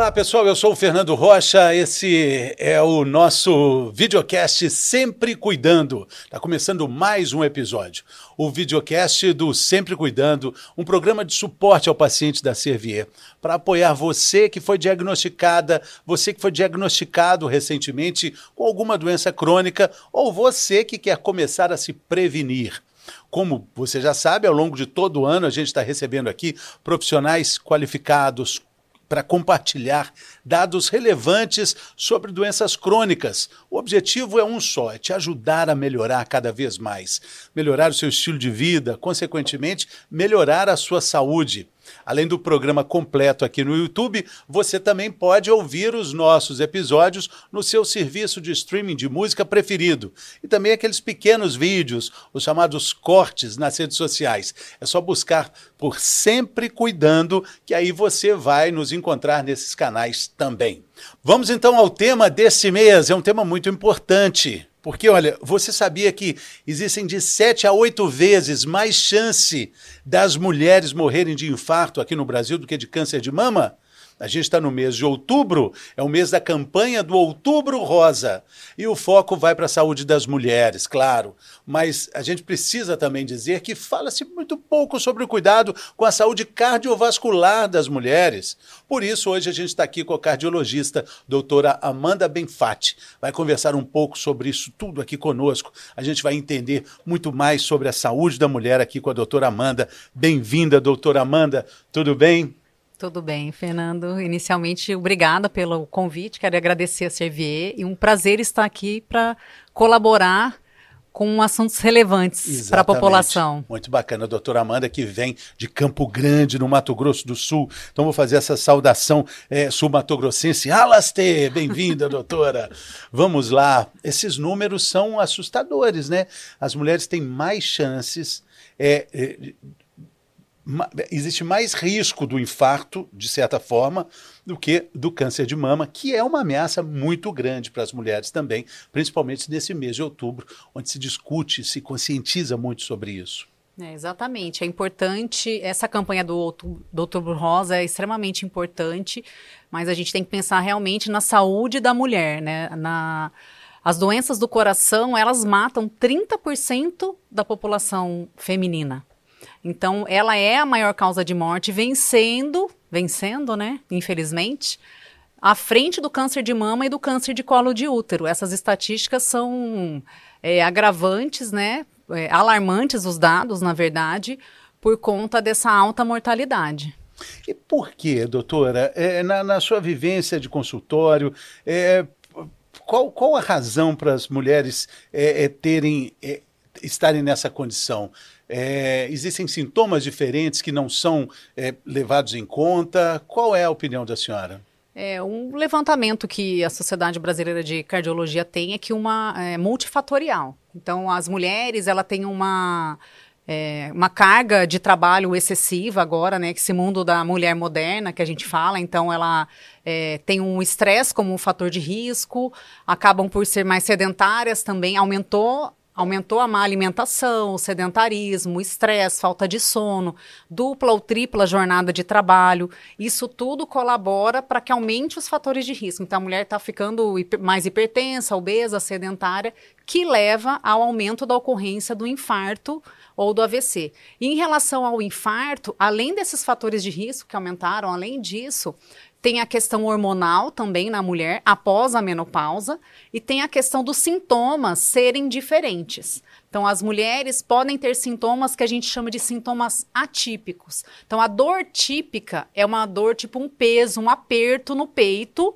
Olá pessoal, eu sou o Fernando Rocha. Esse é o nosso videocast Sempre Cuidando. Está começando mais um episódio. O videocast do Sempre Cuidando, um programa de suporte ao paciente da Servier, para apoiar você que foi diagnosticada, você que foi diagnosticado recentemente com alguma doença crônica ou você que quer começar a se prevenir. Como você já sabe, ao longo de todo o ano a gente está recebendo aqui profissionais qualificados, para compartilhar dados relevantes sobre doenças crônicas. O objetivo é um só: é te ajudar a melhorar cada vez mais, melhorar o seu estilo de vida, consequentemente, melhorar a sua saúde. Além do programa completo aqui no YouTube, você também pode ouvir os nossos episódios no seu serviço de streaming de música preferido. E também aqueles pequenos vídeos, os chamados cortes nas redes sociais. É só buscar por Sempre Cuidando, que aí você vai nos encontrar nesses canais também. Vamos então ao tema desse mês, é um tema muito importante. Porque, olha, você sabia que existem de 7 a 8 vezes mais chance das mulheres morrerem de infarto aqui no Brasil do que de câncer de mama? A gente está no mês de outubro, é o mês da campanha do Outubro Rosa. E o foco vai para a saúde das mulheres, claro. Mas a gente precisa também dizer que fala-se muito pouco sobre o cuidado com a saúde cardiovascular das mulheres. Por isso, hoje a gente está aqui com a cardiologista, doutora Amanda Benfatti. Vai conversar um pouco sobre isso tudo aqui conosco. A gente vai entender muito mais sobre a saúde da mulher aqui com a doutora Amanda. Bem-vinda, doutora Amanda. Tudo bem? Tudo bem, Fernando. Inicialmente, obrigada pelo convite. Quero agradecer a Servier e um prazer estar aqui para colaborar com assuntos relevantes para a população. Muito bacana, a doutora Amanda, que vem de Campo Grande, no Mato Grosso do Sul. Então, vou fazer essa saudação é, sul-mato-grossense. Alaste! Bem-vinda, doutora! Vamos lá. Esses números são assustadores, né? As mulheres têm mais chances é, é, existe mais risco do infarto, de certa forma, do que do câncer de mama, que é uma ameaça muito grande para as mulheres também, principalmente nesse mês de outubro, onde se discute, se conscientiza muito sobre isso. É, exatamente. É importante, essa campanha do outubro, do outubro Rosa é extremamente importante, mas a gente tem que pensar realmente na saúde da mulher, né? Na, as doenças do coração, elas matam 30% da população feminina. Então, ela é a maior causa de morte, vencendo, vencendo, né? Infelizmente, à frente do câncer de mama e do câncer de colo de útero. Essas estatísticas são é, agravantes, né? É, alarmantes os dados, na verdade, por conta dessa alta mortalidade. E por que, doutora? É, na, na, sua vivência de consultório, é, qual, qual a razão para as mulheres é, é terem estarem nessa condição? É, existem sintomas diferentes que não são é, levados em conta? Qual é a opinião da senhora? É, um levantamento que a Sociedade Brasileira de Cardiologia tem é que uma é multifatorial. Então, as mulheres, ela tem uma é, uma carga de trabalho excessiva agora, né? Esse mundo da mulher moderna que a gente fala, então ela é, tem um estresse como um fator de risco, acabam por ser mais sedentárias também, aumentou Aumentou a má alimentação, o sedentarismo, o estresse, falta de sono, dupla ou tripla jornada de trabalho. Isso tudo colabora para que aumente os fatores de risco. Então, a mulher está ficando mais hipertensa, obesa, sedentária, que leva ao aumento da ocorrência do infarto ou do AVC. E em relação ao infarto, além desses fatores de risco que aumentaram, além disso, tem a questão hormonal também na mulher após a menopausa e tem a questão dos sintomas serem diferentes. Então, as mulheres podem ter sintomas que a gente chama de sintomas atípicos. Então, a dor típica é uma dor tipo um peso, um aperto no peito,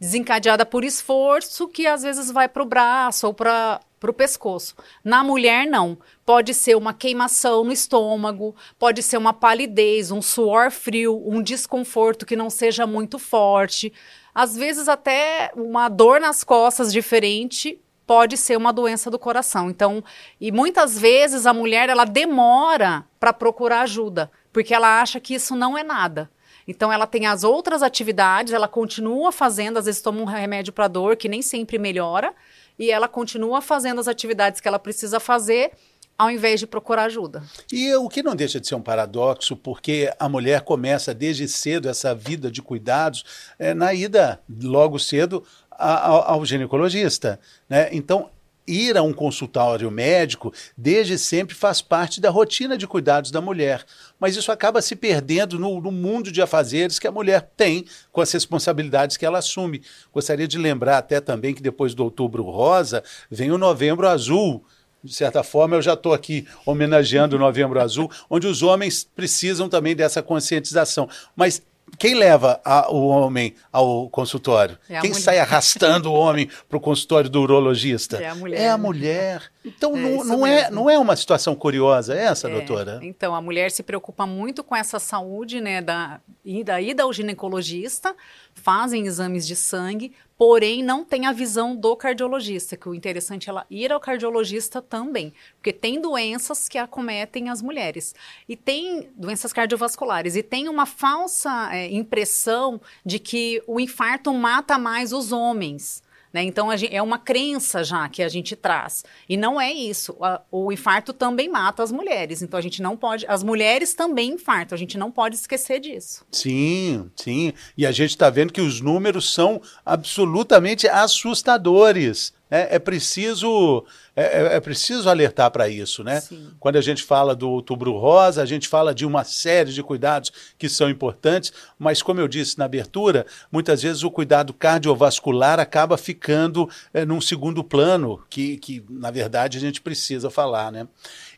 desencadeada por esforço, que às vezes vai para o braço ou para para o pescoço. Na mulher, não. Pode ser uma queimação no estômago, pode ser uma palidez, um suor frio, um desconforto que não seja muito forte. Às vezes, até uma dor nas costas diferente pode ser uma doença do coração. Então, e muitas vezes a mulher ela demora para procurar ajuda, porque ela acha que isso não é nada. Então ela tem as outras atividades, ela continua fazendo, às vezes toma um remédio para dor que nem sempre melhora, e ela continua fazendo as atividades que ela precisa fazer, ao invés de procurar ajuda. E o que não deixa de ser um paradoxo, porque a mulher começa desde cedo essa vida de cuidados é, na ida, logo cedo, ao, ao ginecologista. Né? Então, ir a um consultório médico desde sempre faz parte da rotina de cuidados da mulher. Mas isso acaba se perdendo no, no, mundo de afazeres que a mulher tem com as responsabilidades que ela assume. Gostaria de lembrar até também que depois do outubro rosa vem o novembro azul. De certa forma, eu já estou aqui homenageando o Novembro Azul, onde os homens precisam também dessa conscientização. Mas quem leva a, o homem ao consultório? É Quem mulher. sai arrastando o homem para o consultório do urologista? É a mulher. É a mulher. Então, é não, não, é, não é uma situação curiosa essa, é. doutora? Então, a mulher se preocupa muito com essa saúde, né, da ida, ida ao ginecologista, fazem exames de sangue, porém não tem a visão do cardiologista, que o interessante é ela ir ao cardiologista também, porque tem doenças que acometem as mulheres, e tem doenças cardiovasculares, e tem uma falsa é, impressão de que o infarto mata mais os homens. Né? Então gente, é uma crença já que a gente traz. E não é isso. O infarto também mata as mulheres. Então a gente não pode. As mulheres também infartam. A gente não pode esquecer disso. Sim, sim. E a gente está vendo que os números são absolutamente assustadores. É, é preciso é, é, é, preciso alertar para isso, né? Sim. Quando a gente fala do outubro rosa, a gente fala de uma série de cuidados que são importantes, mas como eu disse na abertura, muitas vezes o cuidado cardiovascular acaba ficando é, num segundo plano, que, que na verdade a gente precisa falar, né?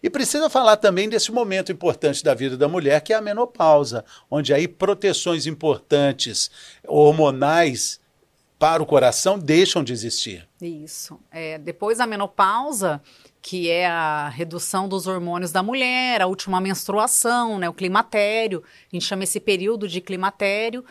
E precisa falar também desse momento importante da vida da mulher, que é a menopausa, onde aí proteções importantes hormonais para o coração deixam de existir. Isso. É, depois da menopausa, que é a redução dos hormônios da mulher, a última menstruação, né, o climatério, a gente chama esse período de climatério,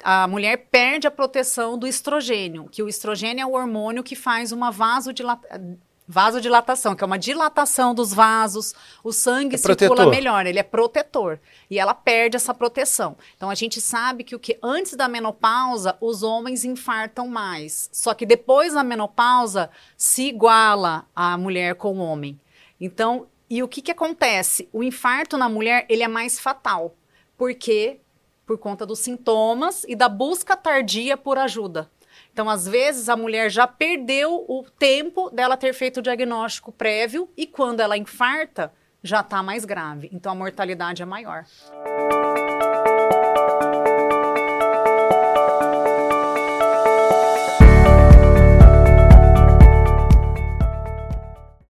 a mulher perde a proteção do estrogênio, que o estrogênio é o hormônio que faz uma vasodilatação vasodilatação, que é uma dilatação dos vasos, o sangue é circula protetor. melhor, ele é protetor. E ela perde essa proteção. Então a gente sabe que o que antes da menopausa os homens infartam mais. Só que depois da menopausa se iguala a mulher com o homem. Então, e o que que acontece? O infarto na mulher, ele é mais fatal. Porque por conta dos sintomas e da busca tardia por ajuda. Então, às vezes, a mulher já perdeu o tempo dela ter feito o diagnóstico prévio e quando ela infarta, já está mais grave. Então, a mortalidade é maior.